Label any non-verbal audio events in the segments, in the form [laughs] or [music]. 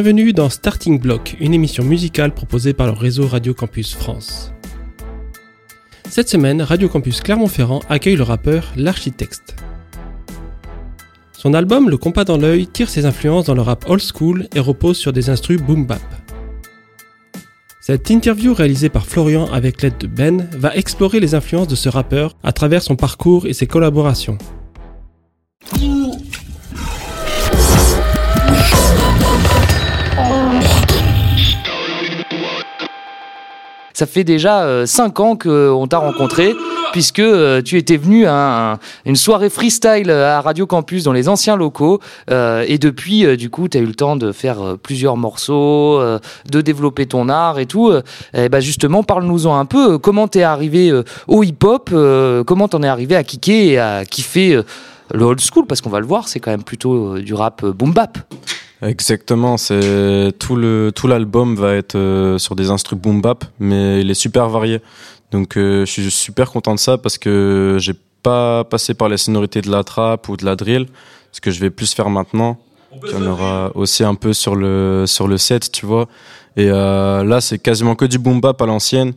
Bienvenue dans Starting Block, une émission musicale proposée par le réseau Radio Campus France. Cette semaine, Radio Campus Clermont-Ferrand accueille le rappeur L'Architecte. Son album Le compas dans l'œil tire ses influences dans le rap old school et repose sur des instrus boom bap. Cette interview réalisée par Florian avec l'aide de Ben va explorer les influences de ce rappeur à travers son parcours et ses collaborations. Ça fait déjà 5 euh, ans qu'on t'a rencontré, puisque euh, tu étais venu à une soirée freestyle à Radio Campus dans les anciens locaux. Euh, et depuis, du coup, tu as eu le temps de faire plusieurs morceaux, de développer ton art et tout. Et bah justement, parle-nous-en un peu. Comment t'es arrivé au hip-hop Comment t'en es arrivé à kicker et à kiffer le old school Parce qu'on va le voir, c'est quand même plutôt du rap boom bap. Exactement, c'est tout le tout l'album va être euh, sur des instruments boom bap, mais il est super varié. Donc euh, je suis super content de ça parce que j'ai pas passé par les sonorités de la trap ou de la drill, ce que je vais plus faire maintenant. Il y en aura aussi un peu sur le sur le set, tu vois. Et euh, là, c'est quasiment que du boom bap à l'ancienne,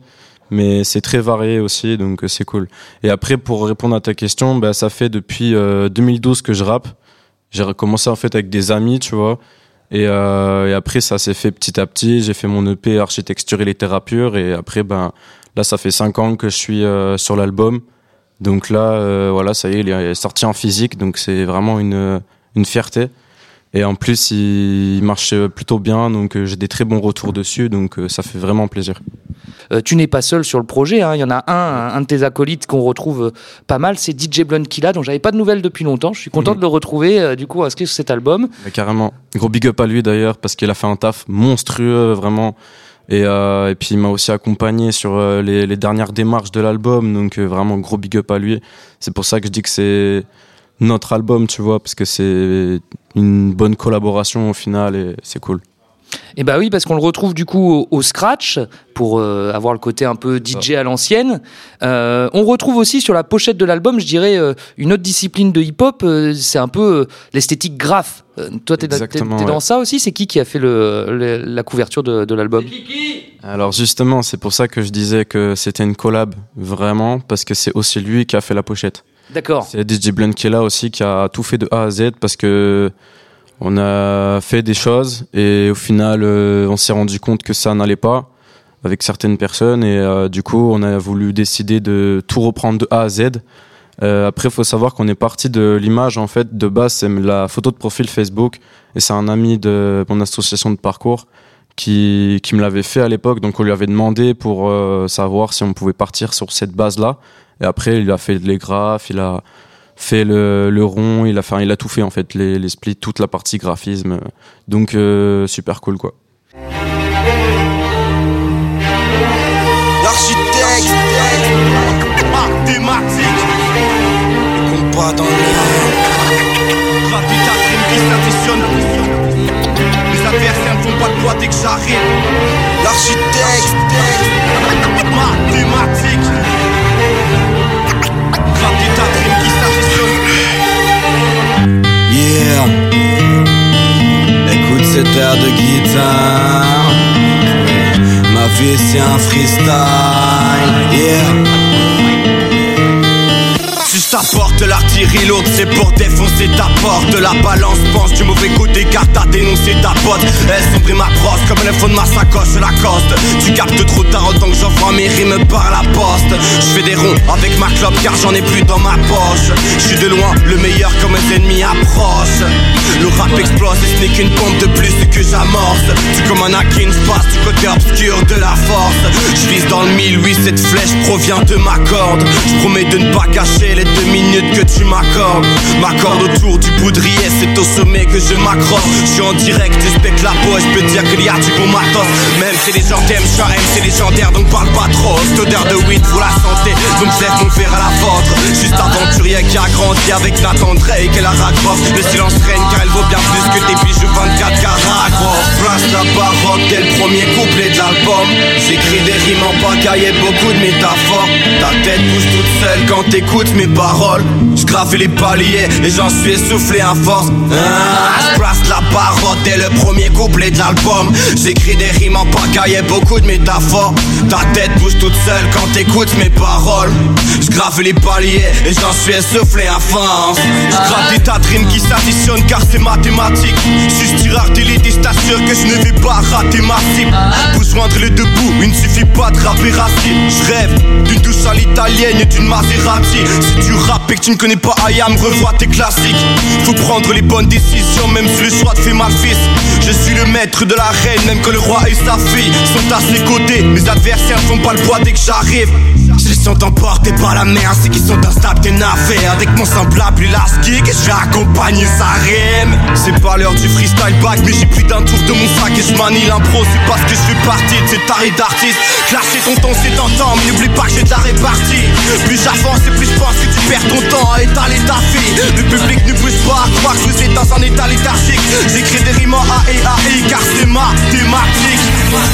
mais c'est très varié aussi, donc c'est cool. Et après, pour répondre à ta question, bah, ça fait depuis 2012 que je rappe. J'ai recommencé en fait avec des amis, tu vois. Et, euh, et après, ça s'est fait petit à petit. J'ai fait mon EP architecture et littérature. Et après, ben, là, ça fait cinq ans que je suis euh, sur l'album. Donc là, euh, voilà, ça y est, il est sorti en physique. Donc c'est vraiment une, une fierté. Et en plus, il marche plutôt bien. Donc j'ai des très bons retours dessus. Donc ça fait vraiment plaisir. Euh, tu n'es pas seul sur le projet. Hein. Il y en a un, un de tes acolytes qu'on retrouve euh, pas mal, c'est DJ Killa, dont j'avais pas de nouvelles depuis longtemps. Je suis content mhm. de le retrouver, euh, du coup, inscrit sur cet album. carrément. Gros big up à lui d'ailleurs, parce qu'il a fait un taf monstrueux, vraiment. Et, et puis il m'a aussi accompagné sur les, les, dernières démarches de l'album, donc vraiment gros big up à lui. C'est pour ça que je dis que c'est notre album, tu vois, parce que c'est une bonne collaboration au final et c'est cool. Eh bah oui, parce qu'on le retrouve du coup au, scratch pour euh, avoir le côté un peu DJ à l'ancienne. Euh, on retrouve aussi sur la pochette de l'album, je dirais, euh, une autre discipline de hip-hop. c'est un peu l'esthétique graphe. toi, t'es, dans ça aussi? C'est qui qui a fait la couverture de, de l'album? Alors justement, c'est pour ça que je disais que c'était une collab vraiment, parce que c'est aussi lui qui a fait la pochette. D'accord. C'est DJ Blunt qui est là aussi, qui a tout fait de A à Z, parce que on a fait des choses et au final, euh, on s'est rendu compte que ça n'allait pas avec certaines personnes et euh, du coup, on a voulu décider de tout reprendre de A à Z. Euh, après, il faut savoir qu'on est parti de l'image en fait de base, c'est la photo de profil Facebook et c'est un ami de mon association de parcours qui, qui me l'avait fait à l'époque. Donc, on lui avait demandé pour savoir si on pouvait partir sur cette base-là. Et après, il a fait les graphes, il a fait le, le, rond, il a, fait, il a tout fait en fait, les, les splits, toute la partie graphisme. Donc euh, super cool quoi. L'architecte, mathématique, le compas dans l'air. Gravitatrice qui s'additionne. Adversaires ne font pas de loi dès que j'arrive. L'architecte, mathématique. Yeah. Écoute cette air de guitare. Ma vie c'est un freestyle. Yeah porte, l'artillerie lourde, c'est pour défoncer ta porte. La balance pense du mauvais côté car t'as dénoncé ta pote. Elle sombrit ma brosse comme le fond de ma sacoche la coste. Tu captes trop tard autant que j'envoie mes rimes par la poste. Je fais des ronds avec ma clope car j'en ai plus dans ma poche. Je suis de loin le meilleur comme mes ennemis approchent. Le rap explose et ce n'est qu'une pompe de plus que j'amorce. Tu comme un Akin, passe du côté obscur de la force. Je vise dans le mille, oui, cette flèche provient de ma corde. Je promets de ne pas cacher les deux minutes que tu m'accordes. M'accorde autour du poudrier, c'est au sommet que je m'accroche. Je suis en direct du spectre la peau et je peux dire qu'il y a du bon matos. Même si les gens t'aiment, je c'est légendaire donc parle pas trop. Cette odeur de weed pour la santé, donc je lève mon verre à la vôtre. Juste aventurier qui a grandi avec Nathan Drake et la Roth Le silence règne car elle vaut bien plus que tes bijoux 24 carats. Place la baroque dès le premier couplet de l'album. J'écris des rimes en pagaille beaucoup de métaphores. Ta tête bouge toute seule quand t'écoutes mes paroles Je les paliers et j'en suis essoufflé à force. Ah, Je la parole dès le premier couplet de l'album. J'écris des rimes en pagaille beaucoup de métaphores. Ta tête bouge toute seule quand t'écoutes mes paroles. Je les paliers et j'en suis essoufflé à force. Je grave des tas de rimes qui s'additionnent car c'est mathématique. Juste tirer d'élite, t'assure que je ne vais pas rater ma cible. Pour joindre les deux bouts, il ne suffit pas de rapper racine. Je rêve d'une douche à l'italienne et d'une Maserati. Si tu rappes et que tu ne connais pas Ayam, revois tes classiques. Faut prendre les bonnes décisions même si le choix te fait mal fils Je suis le maître de la reine même que le roi et sa fille sont à ses côtés. Mes adversaires font pas le poids dès que j'arrive Je les sens emportés par la mer, c'est qu'ils sont instables tes navires Avec mon semblable élastique et je vais accompagner sa rime. C'est pas l'heure du freestyle back mais j'ai plus d'un tour de mon sac et je manie l'impro C'est parce que je fais partie de cette taré d'artiste Classer ton temps c'est tentant mais n'oublie pas que j'ai de la répartie. Plus j'avance et plus je pense que tu perds ton temps à étaler ta fille Le public ne bouge pas, croire que je suis dans un état léthargique. J'écris des rimes A et A et car c'est mathématique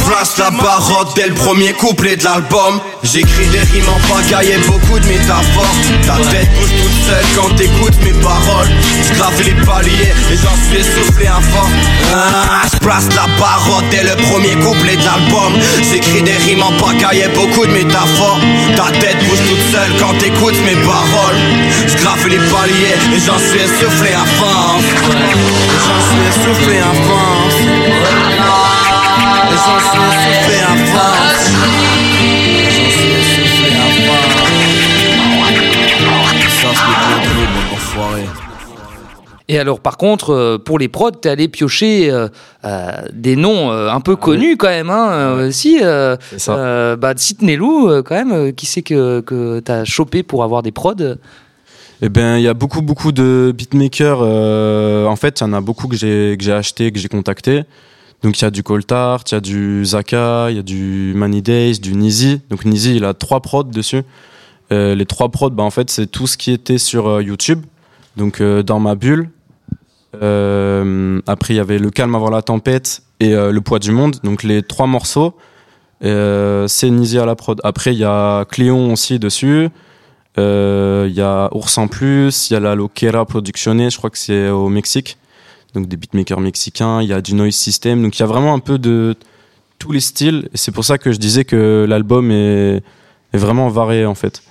Place la parole dès le premier couplet de l'album. J'écris des rimes en pagaille et beaucoup de métaphores. Ta tête bouge toute seule quand t'écoutes mes paroles. Je les paliers et j'en suis essoufflé un fort. Ah, Je place la parole dès le premier couplet de l'album. J'écris des rimes en pagaille et beaucoup de métaphores. Ta tête bouge toute seule quand t'écoutes mes paroles. Je les paliers et j'en suis essoufflé à force J'en suis essoufflé à force Et j'en suis essoufflé à force Et alors, par contre, euh, pour les prods, t'es allé piocher euh, euh, des noms un peu connus quand même. Hein, Si, ça. bah, Sidney Lou, quand même, qui c'est que, que t'as chopé pour avoir des prods? Eh ben, il y a beaucoup, beaucoup de beatmakers. en fait, il y en a beaucoup que j'ai, que j'ai acheté, que j'ai contacté. Donc, il y a du Coltart, il y a du Zaka, il y a du Money Days, du Nizi. Donc, Nizi, il a trois prods dessus. les trois prods, bah, en fait, c'est tout ce qui était sur YouTube. Donc, dans ma bulle, euh, après, il y avait Le calme avant la tempête et euh, Le poids du monde. Donc les trois morceaux, euh, c'est Nizi à la prod. Après, il y a Cléon aussi dessus. Il y a Ours en plus. Il y a la Loquera Productionné, je crois que c'est au Mexique. Donc des beatmakers mexicains. Il y a du Noise System. Donc il y a vraiment un peu de tous les styles. Et c'est pour ça que je disais que l'album est, est, vraiment varié en fait.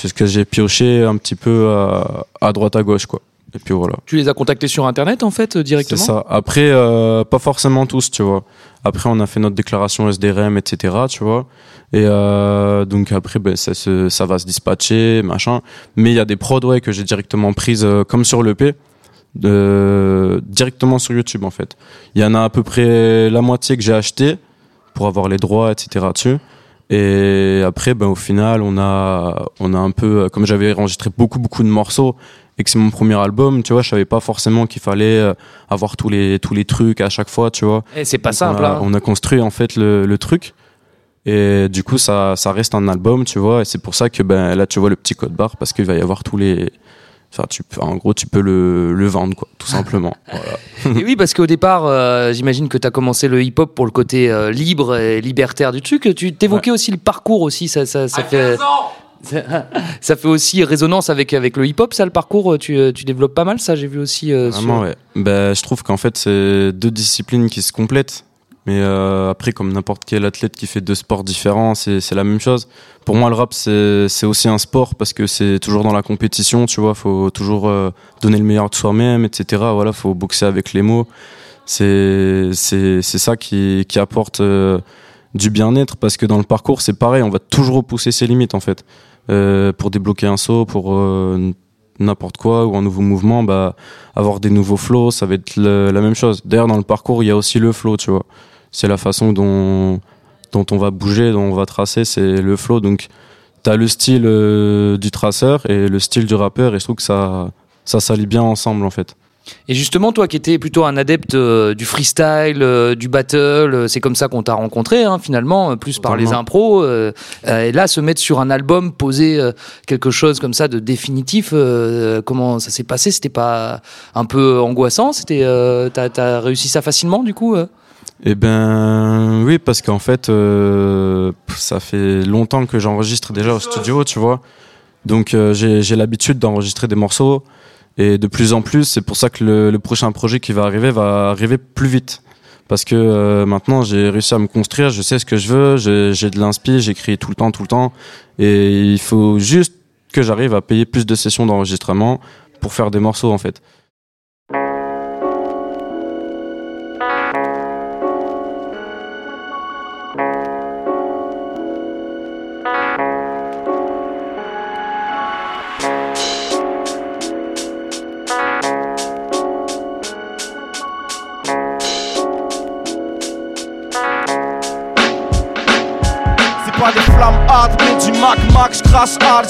Parce que j'ai pioché un petit peu à, à droite à gauche quoi. Et puis voilà. Tu les as contactés sur internet en fait directement C'est ça. Après, euh, pas forcément tous, tu vois. Après, on a fait notre déclaration SDRM, etc. Tu vois. Et euh, donc après, ben, ça, ça va se dispatcher, machin. Mais il y a des prods ouais, que j'ai directement prises euh, comme sur l'EP. De, directement sur YouTube en fait. Il y en a à peu près la moitié que j'ai acheté pour avoir les droits, etc. dessus. Et après, ben, au final, on a, on a un peu, comme j'avais enregistré beaucoup, beaucoup de morceaux, et que c'est mon premier album, tu vois, je savais pas forcément qu'il fallait euh, avoir tous les tous les trucs à chaque fois, tu vois. Et c'est pas simple. On a, hein. on a, construit en fait le, le, truc. Et du coup, ça, ça reste un album, tu vois. Et c'est pour ça que ben là, tu vois le petit code barre parce qu'il va y avoir tous les. Enfin, tu peux, en gros, tu peux le, le vendre, quoi, tout [laughs] simplement. voilà. et oui, parce qu'au départ, euh, j'imagine que tu as commencé le hip-hop pour le côté euh, libre et libertaire du truc. Tu t'évoquais aussi le parcours aussi, ça, ça, ça fait. [laughs] ça fait aussi résonance avec, avec le hip-hop, ça, le parcours tu, euh, tu développes pas mal, ça, j'ai vu aussi. Euh, Vraiment, ouais. Bah, je trouve qu'en fait, c'est deux disciplines qui se complètent. Mais euh, après, comme n'importe quel athlète qui fait deux sports différents, c'est la même chose. Pour moi, le rap, c'est aussi un sport parce que c'est toujours dans la compétition, tu vois. Faut toujours donner le meilleur de soi-même, etc. Voilà, faut boxer avec les mots. C'est ça qui, qui apporte du bien-être parce que dans le parcours, c'est pareil, on va toujours repousser ses limites en fait. Euh, pour débloquer un saut, pour euh, n'importe quoi ou un nouveau mouvement, bah, avoir des nouveaux flows, ça va être la même chose. D'ailleurs, dans le parcours, il y a aussi le flow, tu vois. C'est la façon dont, dont on va bouger, dont on va tracer, c'est le flow. Donc, tu as le style euh, du traceur et le style du rappeur, et je trouve que ça, ça s'allie bien ensemble, en fait. Et justement, toi qui étais plutôt un adepte euh, du freestyle, euh, du battle, c'est comme ça qu'on t'a rencontré hein, finalement, plus par les impros. et là, se mettre sur un album, poser quelque chose comme ça de définitif, comment ça s'est passé? C'était pas un peu angoissant? C'était, t'as, as réussi ça facilement du coup Eh ben oui, parce qu'en fait, euh, ça fait longtemps que j'enregistre déjà au studio, tu vois. Donc euh, j'ai l'habitude d'enregistrer des morceaux et de plus en plus, c'est pour ça que le, prochain projet qui va arriver va arriver plus vite. Parce que euh, maintenant j'ai réussi à me construire, je sais ce que je veux, j'ai de l'inspi, j'écris tout le temps, tout le temps. Et il faut juste que j'arrive à payer plus de sessions d'enregistrement pour faire des morceaux en fait.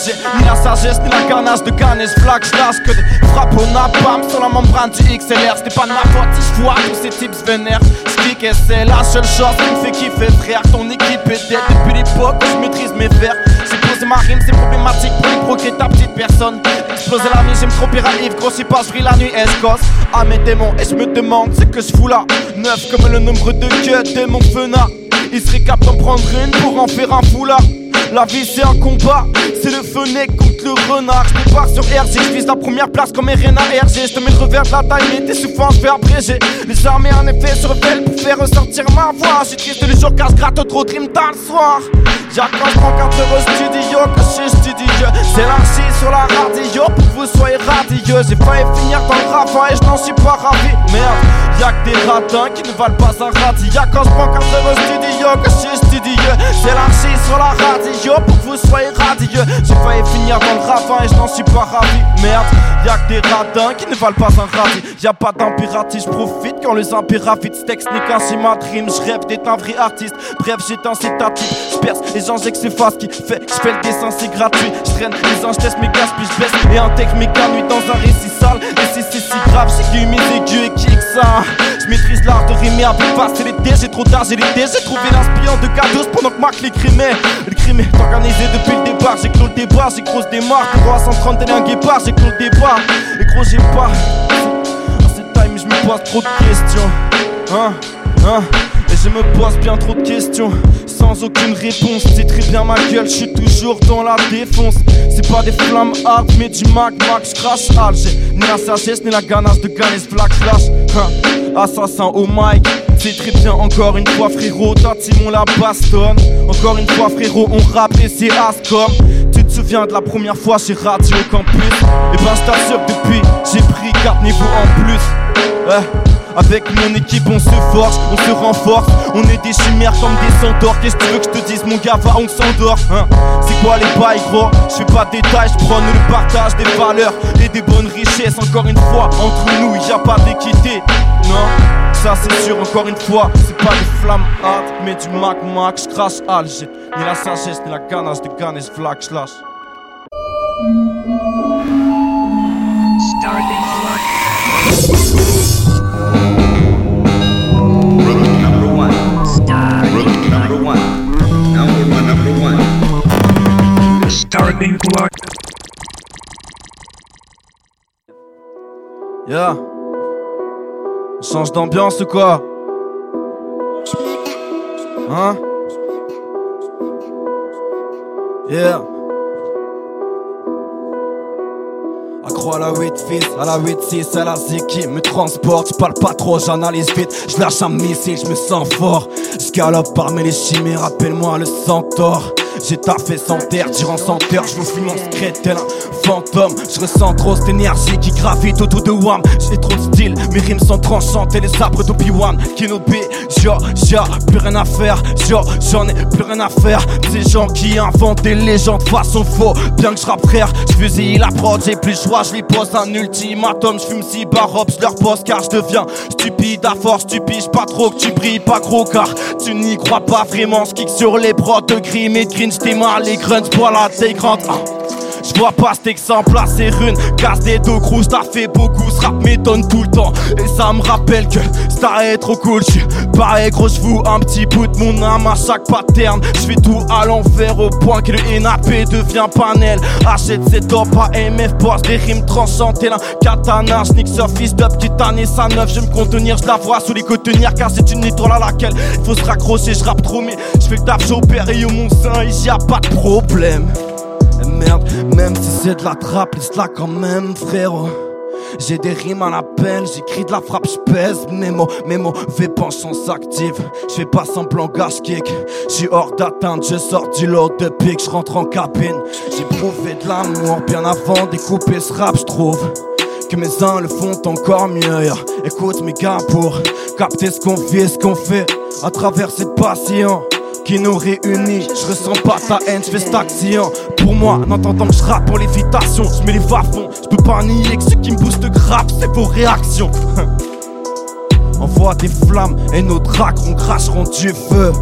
J'ai ni la sagesse, ni la ganache de gagner, j'flaque, j'lâche que des frappes au napalm sur la membrane du XLR C'était pas de ma faute si j'vois tous ces types vénères J'kick et c'est la seule chose qui me fait kiffer frère. Ton équipe est dead depuis l'époque où j'maîtrise mes vers. J'ai posé ma rime, c'est problématique pour provoquer ta petite personne. Exploser la nuit, j'aime trop Yves, grossis pas, j'brille la nuit et j'cosse à mes démons Et j'me demande ce que j'fous là. Neuf comme le nombre de queues de mon fenard il serait capable d'en prendre une pour en faire un foulard. La vie c'est un combat, c'est le fenêtre contre le renard. Je débarque sur RG, je vise la première place comme Irena RG. Je te mets le revers de la taille, t'es souffrant, je vais abréger. Les armées en effet se rebellent pour faire ressortir ma voix. Suis triste le jour car je gratte trop de dans le soir. Jacques, quand je prends 4 euros studio, que je suis studio. C'est l'archi sur la radio pour que vous soyez radieux. J'ai failli finir dans le ravin et je n'en suis pas ravi. Merde, y'a que des ratins qui ne valent pas un radis. Y'a prends 4 euros studio, que je suis studio. C'est l'archi sur la radio pour que vous soyez radieux. J'ai failli finir dans le et je n'en suis pas ravi. Merde, y'a que des radins qui ne valent pas un radis. Y'a pas d'impératif, profite quand les impératifs texte n'est qu'un schéma de rime. Je rêve d'être un vrai artiste. Bref, j'ai un citatif. Je perce les gens, j'ai que c'est face qui fait. Je fais le dessin, c'est gratuit. Je traîne les anges, teste mes gaz, puis je baisse et intègre mes nuit dans un récit sale. Et c'est c'est si grave, j'ai que mes aigus et kick ça. Je maîtrise l'art de rimer avec passer l'été. J'ai trop tard, j'ai l'été. J'ai trouvé l'inspirant de cadeaux pendant que Marc l'écrimait. Le crime est organisé depuis le départ. J'ai clos le débat, j'ai démarre. Gros à 130, t'es un guépard, j'ai clos le débat. Et gros, j'ai pas. À cette time, je me pose trop de questions. Hein, hein. Et je me pose bien trop de questions sans aucune réponse. C'est très bien ma gueule, je suis toujours dans la défonce. C'est pas des flammes hard, mais du Mac Mac, j'crache hard. J'ai ni la sagesse, ni la ganache de gagner ce black flash. Hein. Assassin au mic, c'est très bien encore une fois frérot. Ta team on la bastonne. Encore une fois frérot, on rappe et c'est Ascom. Tu te souviens de la première fois chez Radio Campus? Et ben je t'assure depuis j'ai pris 4 niveaux en plus. Ouais. Avec mon équipe on se forge, on se renforce. On est des chimères comme des centaures Qu'est-ce que tu veux que je te dise mon gars? Va on s'endort hein. C'est quoi les bails gros? Je fais pas de détails, je prône le partage des valeurs Et des bonnes richesses. Encore une fois, entre nous y a pas d'équité. Non ça c'est sûr encore une fois C'est pas des flammes hard mais du mac mac Je crache Alger. Ni la sagesse ni la ganache de ganache Flag slash Number Yeah change d'ambiance ou quoi? Hein? Yeah Accro à la 8 fils, à la 8-6, à la Z qui me transporte. Je parle pas trop, j'analyse vite, je lâche un missile, je me sens fort. Je galope parmi les chimères, appelle-moi le centaure j'ai taffé sans terre, durant 100 heures, je vous fuis mon secret fantôme. Je ressens trop cette énergie qui gravite autour de Wam. J'ai trop de style, mes rimes sont tranchantes et les sabres d'Obi-Wan. Kenobi, yo, yo, plus rien à faire, yo, j'en ai plus rien à faire. Ces gens qui inventent des légendes façon faux, bien que je rappe frère, je fusille la prod, j'ai plus choix, je lui pose un ultimatum. Je fume si barop, je leur pose car je deviens stupide à force, tu piges pas trop que tu brilles pas gros car tu n'y crois pas vraiment. Je kick sur les prods de gris, mais green, j't'ai mal les grunts, voilà tes grandes. Ah. Je vois pas cet exemple là, c'est rune. Casse des dos grosses, t'as fait beaucoup. Ce rap m'étonne tout le temps. Et ça me rappelle que Star est trop cool. J'suis pareil, gros, j'voue un petit bout de mon âme à chaque pattern. J'fais tout à l'envers au point que le NAP devient panel. Achète ses top à MF, boss des rimes tranchantes. Tel un katana, j'nique surface d'up, titane sa neuf. Je me contenir, je la vois sous les cotonnières car c'est une étoile à laquelle faut se raccrocher. Je rappe trop, mais j'fais le taf, j'opère et au mon sein, ici y a pas de problème. Et merde, même si c'est de la trappe, laisse là quand même, frérot. J'ai des rimes à l'appel, j'écris de la frappe, j'pèse mes mots, mes mauvais penchants s'activent. J'fais pas semblant gage kick, j'suis hors d'atteinte, je sors du lot de pique, j'rentre en cabine. J'ai prouvé de l'amour bien avant d'écouper ce rap, j'trouve. Que mes uns le font encore mieux, écoute mes gars pour capter ce qu'on vit, ce qu'on fait à travers cette passion qui nous réunit. Je ressens pas ta haine, je fais action. Pour moi, en entendant que je rappe pour l'évitation, je mets les fond. Je peux pas nier que ce qui me booste grave, c'est vos réactions. [laughs] Envoie des flammes et nos dragons cracheront du feu.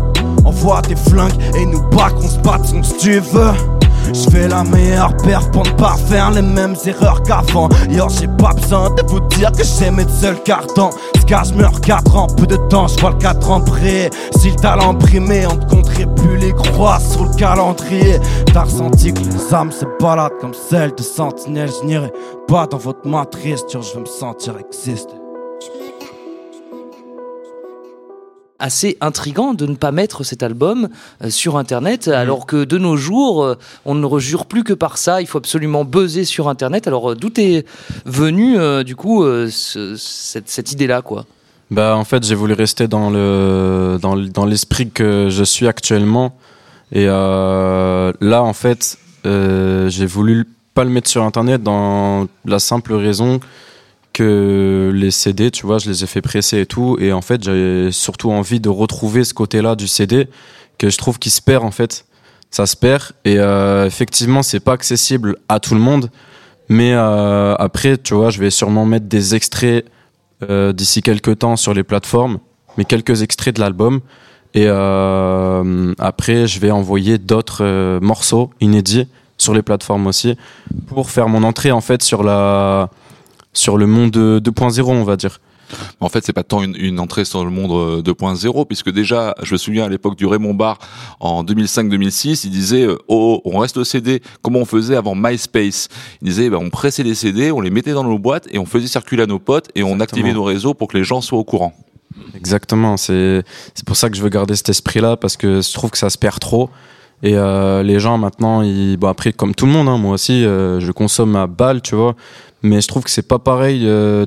Envoie des flingues et nous bacs, on se battront si tu veux. Je fais la meilleure perf pour ne pas faire les mêmes erreurs qu'avant. Yo, j'ai pas besoin de vous dire que j'aime être seul carton. Ce cas, je meurs 4 ans, peu de temps, je vois le 4 ans près. Si le talent primé, on ne compterait plus les croix sur le calendrier. T'as ressenti que les âmes se baladent comme celles de sentinelles. Je n'irai pas dans votre matrice, je veux me sentir exister. Assez intrigant de ne pas mettre cet album euh, sur internet alors que de nos jours euh, on ne rejure plus que par ça il faut absolument buzzer sur internet. Alors euh, d'où est venu euh, du coup ce- cette, cette idée là quoi? Bah en fait j'ai voulu rester dans le dans, l'esprit que je suis actuellement. Et là en fait j'ai voulu pas le mettre sur internet dans la simple raison que les CD tu vois je les ai fait presser et tout. Et en fait j'avais surtout envie de retrouver ce côté là du CD que je trouve qui se perd en fait. Ça se perd. Et euh, effectivement c'est pas accessible à tout le monde. Mais euh, après tu vois je vais sûrement mettre des extraits euh, d'ici quelques temps sur les plateformes, mais quelques extraits de l'album. Et euh, après, je vais envoyer d'autres morceaux inédits sur les plateformes aussi pour faire mon entrée en fait sur la sur le monde 2.0, on va dire. En fait, c'est pas tant une, une entrée sur le monde euh, 2.0, puisque déjà, je me souviens à l'époque du Raymond Barre, en 2005-2006, il disait euh, oh, oh, on reste au CD, comment on faisait avant MySpace? Il disait bah, on pressait les CD, on les mettait dans nos boîtes et on faisait circuler à nos potes et on activait nos réseaux pour que les gens soient au courant. Exactement, c'est c'est pour ça que je veux garder cet esprit-là parce que je trouve que ça se perd trop. Et euh, les gens maintenant, ils, bon après comme tout le monde, hein, moi aussi, euh, je consomme à balle, tu vois. Mais je trouve que c'est pas pareil euh,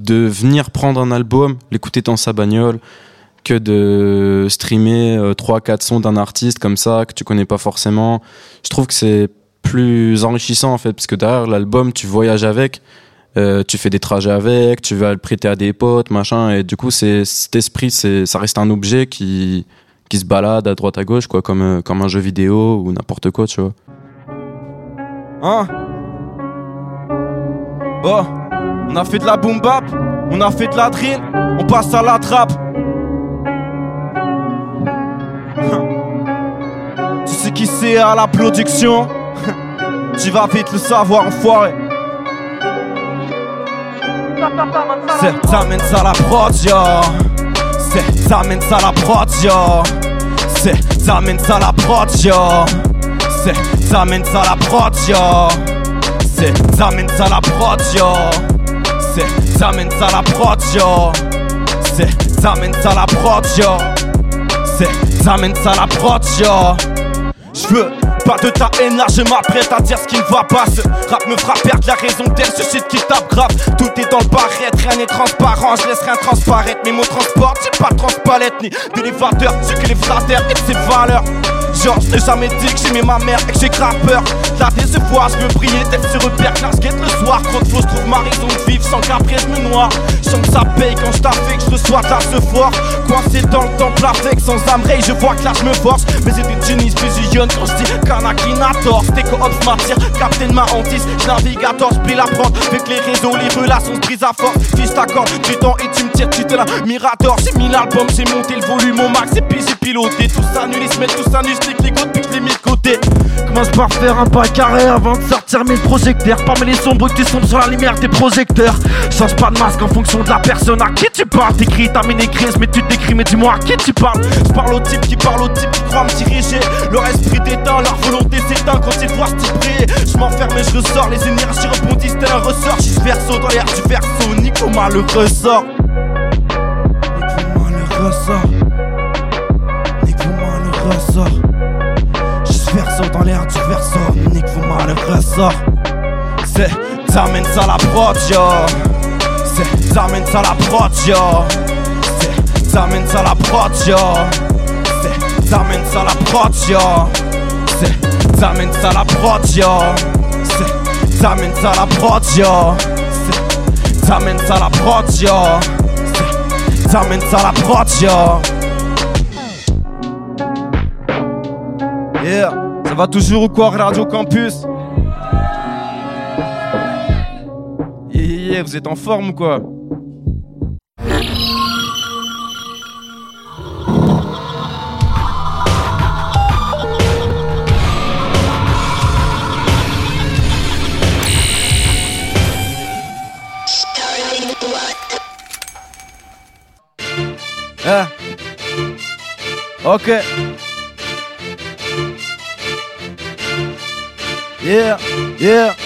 de venir prendre un album, l'écouter dans sa bagnole, que de streamer euh, trois, quatre sons d'un artiste comme ça que tu connais pas forcément. Je trouve que c'est plus enrichissant en fait parce que derrière l'album, tu voyages avec. Euh, tu fais des trajets avec, tu vas le prêter à des potes, machin, et du coup, cet esprit, ça reste un objet qui qui se balade à droite à gauche, quoi, comme euh, comme un jeu vidéo ou n'importe quoi, tu vois. Hein Bon, on a fait de la boom bap, on a fait de la drill, on passe à la trappe. [laughs] tu sais qui c'est à la production? [laughs] Tu vas vite le savoir, enfoiré. C'est ça mène ça la prod. C'est ça mène ça la prod. C'est ça mène ça la prod. C'est ça mène ça la prod. C'est ça mène ça la prod, yo. C'est ça mène ça la prod, yo. C'est ça mène ça la prod, yo. C'est ça mène ça la prod, yo. J'veux pas de ta haine là, je m'apprête à dire ce qui ne va pas. Ce rap me fera perdre la raison d'elle, ce qui tape grave. Tout est dans le barrette, rien n'est transparent, je laisse rien transparaître. Mes mots transportent, j'ai pas de transpalette ni d'élévateur, j'ai que les flatteurs et ses valeurs. Genre, je jamais dit que j'aimais ma mère et que j'ai peur. La décevoir, je veux briller, d'être sur repère, guette le soir. Trop de je trouve ma raison de vivre sans qu'après je me noie. Je sens que ça paye quand je t'affecte, je reçois la ce fort. Coincé dans le temple avec sans âme je vois que là je me force. Mais c'est des génies fusionnent quand je dis Kanakinator. C'était co-ops m'attire, Captain ma hantise. Je navigue à tort, je plie la prendre. Avec les réseaux, les relations se brisent à force. Fiche t'accorde, du temps et tu me tires, tu te la Mirador. J'ai mis l'album, j'ai monté le volume au max. Et puis j'ai piloté tout ça, nul, ils se mettent tous je les gouttes, puis je les mis de côté. Commence par faire un pas carré avant de sortir mille projecteurs. Parmi les sombres, tu sombres sur la lumière des projecteurs. Change pas de masque en fonction de la personne à qui tu parles. T'écris ta crise, mais tu te décris, mais dis-moi à qui tu parles. Je parle au type qui parle au type qui croit me diriger. Leur esprit déteint, leur volonté s'éteint quand ils voient briller. Je m'enferme et je ressors, les énergies rebondissent tel un ressort. J'y verso dans l'air du verso, Nico le ressort. Nico le ressort. L'air du verso, Nico mal le ressort. C'est t'amènes ça la prod, yo. C'est t'amènes ça la prod, yo. C'est t'amènes ça la prod, yo. C'est t'amènes ça la prod, yo. C'est t'amènes ça la prod, yo. C'est t'amènes ça la prod, yo. C'est t'amènes ça la prod, yo. C'est t'amènes ça la prod, yo. Va toujours ou quoi, Radio Campus? Vous êtes en forme ou quoi Ah. Ok. Yeah, yeah.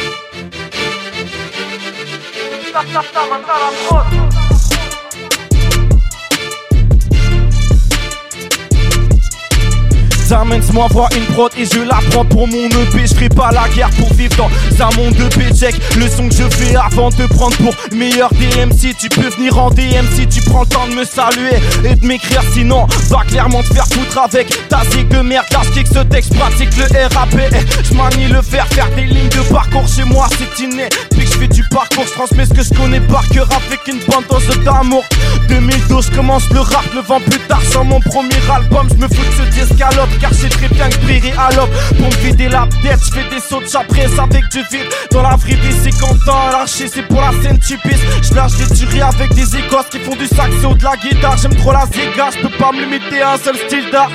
T'amènes-moi voir une prod et je la prends pour mon EP. Je pas la guerre pour vivre dans un monde de check Le son que je fais avant de prendre pour meilleur DMC. Tu peux venir en DM si tu prends le temps de me saluer et de m'écrire. Sinon, va clairement te faire foutre avec ta de merde. Car je ce texte pratique le RAP. Je manie le faire, faire des lignes de parcours chez moi, c'est inné. Puis que je fais du parcours, je ce que je connais par cœur avec une bande d'amour. 2012, je commence le rap, le vent plus tard sans mon premier album. Je me fous de ce discalope, car c'est très bien que je brillerai à l'aube. Pour me vider la tête, je fais des sauts de avec du vide. Dans la vraie vie, c'est content, lâché, c'est pour la scène typiste. Je lâche des tueries avec des écosses qui font du saxo, de la guitare. J'aime trop la zéga, je peux pas me limiter à un seul style d'art.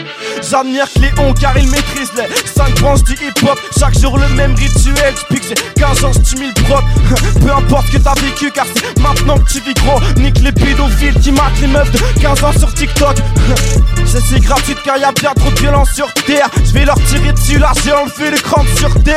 J'admire Cléon car il maîtrise les 5 branches du hip-hop. Chaque jour le même rituel, j'pique j'ai 15 ans, j'tue mille. [laughs] Peu importe que t'as vécu, car c'est maintenant que tu vis gros. Nique les pédophiles qui matent les meufs de 15 ans sur TikTok. [laughs] C'est si gratuit car y a bien trop de violence sur terre. Je vais leur tirer dessus, là j'ai enlevé l'écran de sûreté.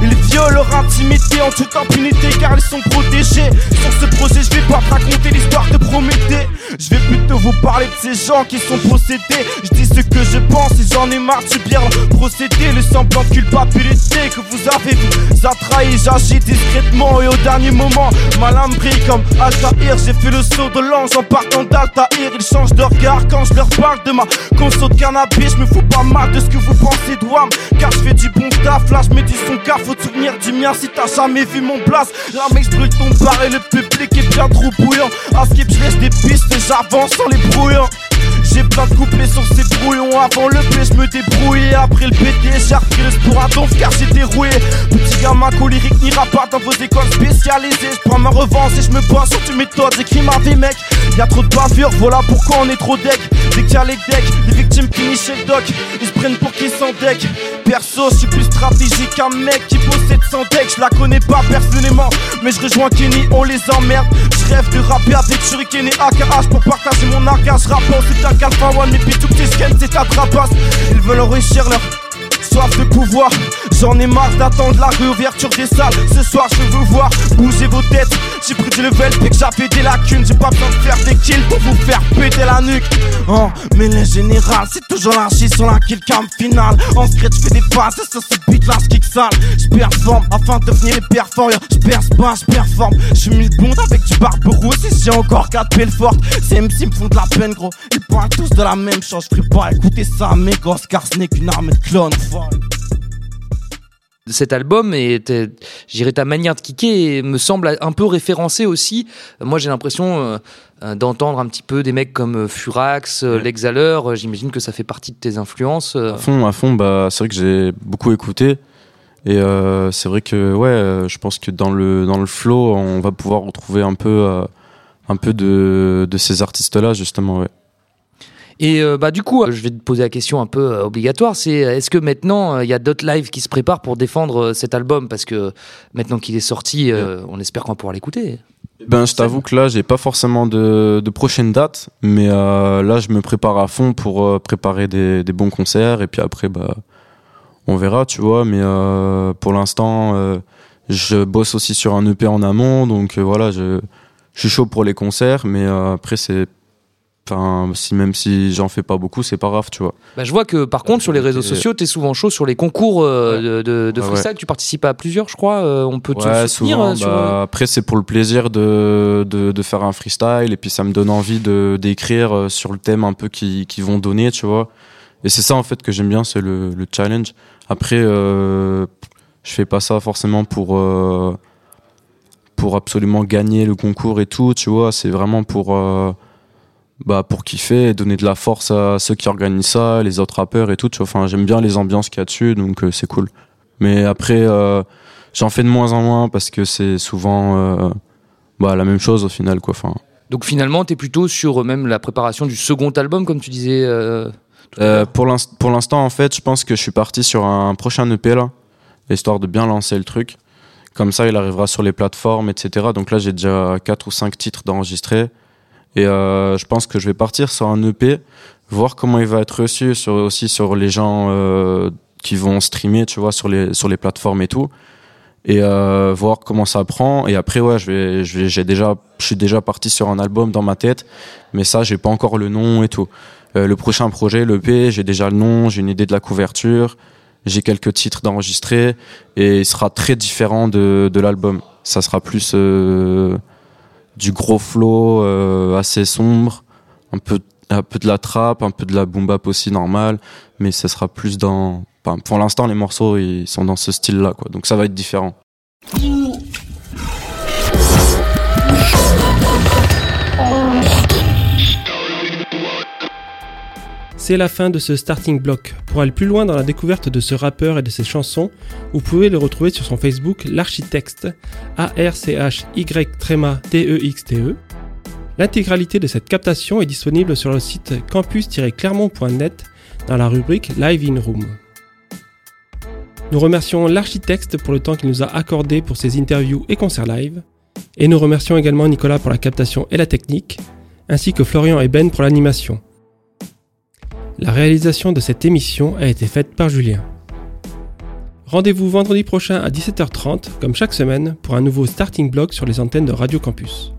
Ils violent leur intimité en toute impunité car ils sont protégés. Sur ce projet, je vais pas te raconter l'histoire de Prométhée. Je vais plutôt vous parler de ces gens qui sont possédés. Je dis ce que je pense et j'en ai marre de subir procédé. Le semblant de culpabilité que vous avez vous a trahi. J'agis discrètement et au dernier moment, ma lame brille comme Altaïr. J'ai fait le saut de l'ange en partant d'Altaïr. Ils changent de regard quand je leur parle de ma conso de cannabis. Je me fous pas mal de ce que vous pensez de WAM. Car je fais du bon taf, là je mets du son car faut souvenir du mien si t'as jamais vu mon place. Là mec je ton bar et le public est bien trop bouillant. À skip je laisse des pistes et j'avance les brouillons. J'ai plein de couplets sur ces brouillons Avant le P je me débrouillais Après le PT j'ai repris le sport à donf car j'étais roué Petit gamin colérique n'ira pas dans vos écoles spécialisées. Je ma revanche et je me bats sur tes méthodes. J'écris ma vie mec. Y'a trop de bavures voilà pourquoi on est trop deck. Dès qu'il y a les decks Les victimes finissent chez le doc. Ils se prennent pour qui s'en deck Perso je suis plus stratégique qu'un mec qui possède son deck Je la connais pas personnellement. Mais je rejoins Kenny on les emmerde. Je rêve de rapper avec Shuriken et AKH Pour partager mon argage Rapport c'est un Alpha One et puis tout tes c'est ta trapasse Ils veulent enrichir leur soif de pouvoir J'en ai marre d'attendre la réouverture des salles. Ce soir je veux voir bouger vos têtes. J'ai pris du level puis que j'avais des lacunes. J'ai pas besoin de faire des kills pour vous faire péter la nuque. Oh mais les générales c'est toujours l'archi sur la kill cam finale. En scratch je fais des phases sur ce beat là kick sale. Je performe afin de devenir les performants Je perce pas je performe. Je suis mille bondes avec du barberousse et j'ai encore 4 pelles fortes Ces MC me font de la peine gros. Ils parlent tous de la même chose. Je ferai pas écouter ça mes gosses car ce n'est qu'une arme de clone folle cet album et dirais ta manière de kicker me semble un peu référencée aussi. Moi, j'ai l'impression euh, euh, d'entendre un petit peu des mecs comme euh, Furax, L'Exhaleur. Euh, J'imagine que ça fait partie de tes influences. À fond, à fond, bah, c'est vrai que j'ai beaucoup écouté. Et euh, c'est vrai que ouais, je pense que dans le, dans le flow, on va pouvoir retrouver un peu, euh, un peu de, de ces artistes-là, justement. Ouais. Et euh, bah du coup, euh, je vais te poser la question un peu euh, obligatoire, c'est est-ce que maintenant il y a d'autres lives qui se préparent pour défendre cet album? Parce que maintenant qu'il est sorti, on espère qu'on va pouvoir l'écouter. Ben, je t'avoue que là, j'ai pas forcément de, de prochaine date, mais là, je me prépare à fond pour préparer des, des bons concerts, et puis après, bah, on verra, tu vois. Mais pour l'instant, je bosse aussi sur un EP en amont, donc voilà, je, je suis chaud pour les concerts, mais euh, après, c'est, enfin, si même si j'en fais pas beaucoup, c'est pas grave, tu vois. Bah, je vois que par contre sur les réseaux sociaux, tu es souvent chaud sur les concours euh, de, de, de Ouais, freestyle. Tu participes à plusieurs, je crois. euh, on peut te Ouais, soutenir souvent, euh, sur. bah, après, c'est pour le plaisir de, de, de faire un freestyle et puis ça me donne envie d'écrire euh, sur le thème un peu qui, qui vont donner, tu vois. Et c'est ça en fait que j'aime bien, c'est le, le challenge. Après, euh, je fais pas ça forcément pour euh, pour absolument gagner le concours et tout, tu vois. C'est vraiment pour euh, bah pour kiffer et donner de la force à ceux qui organisent ça, les autres rappeurs et tout. Tu vois. Enfin, j'aime bien les ambiances qu'il y a dessus, donc euh, c'est cool. Mais après. Euh, J'en fais de moins en moins parce que c'est souvent euh, bah, la même chose au final. Quoi. Enfin, Donc finalement, tu es plutôt sur même la préparation du second album, comme tu disais. tout à l'heure. pour l'inst- pour l'instant, en fait, je pense que je suis parti sur un prochain EP là, histoire de bien lancer le truc. Comme ça, il arrivera sur les plateformes, etc. Donc là, j'ai déjà 4 ou 5 titres d'enregistrer. Et euh, je pense que je vais partir sur un EP, voir comment il va être reçu sur, aussi sur les gens euh, qui vont streamer, tu vois, sur les, sur les plateformes et tout. Et euh, voir comment ça prend. Et après, ouais, je vais, je j'ai déjà, je suis déjà parti sur un album dans ma tête, mais ça, j'ai pas encore le nom et tout. Euh, le prochain projet, l'EP, j'ai déjà le nom, j'ai une idée de la couverture, j'ai quelques titres d'enregistrer et il sera très différent de, de l'album. Ça sera plus euh, du gros flow euh, assez sombre, un peu, un peu de la trap, un peu de la boom bap aussi normal, mais ça sera plus dans. pour l'instant, les morceaux ils sont dans ce style-là, quoi. Donc ça va être différent. C'est la fin de ce starting block. Pour aller plus loin dans la découverte de ce rappeur et de ses chansons, vous pouvez le retrouver sur son Facebook L'Architexte, A-R-C-H-Y tréma T-E-X-T-E. L'intégralité de cette captation est disponible sur le site campus-clermont.net dans la rubrique Live in Room. Nous remercions l'architecte pour le temps qu'il nous a accordé pour ses interviews et concerts live, et nous remercions également Nicolas pour la captation et la technique, ainsi que Florian et Ben pour l'animation. La réalisation de cette émission a été faite par Julien. Rendez-vous vendredi prochain à 17h30, comme chaque semaine, pour un nouveau starting block sur les antennes de Radio Campus.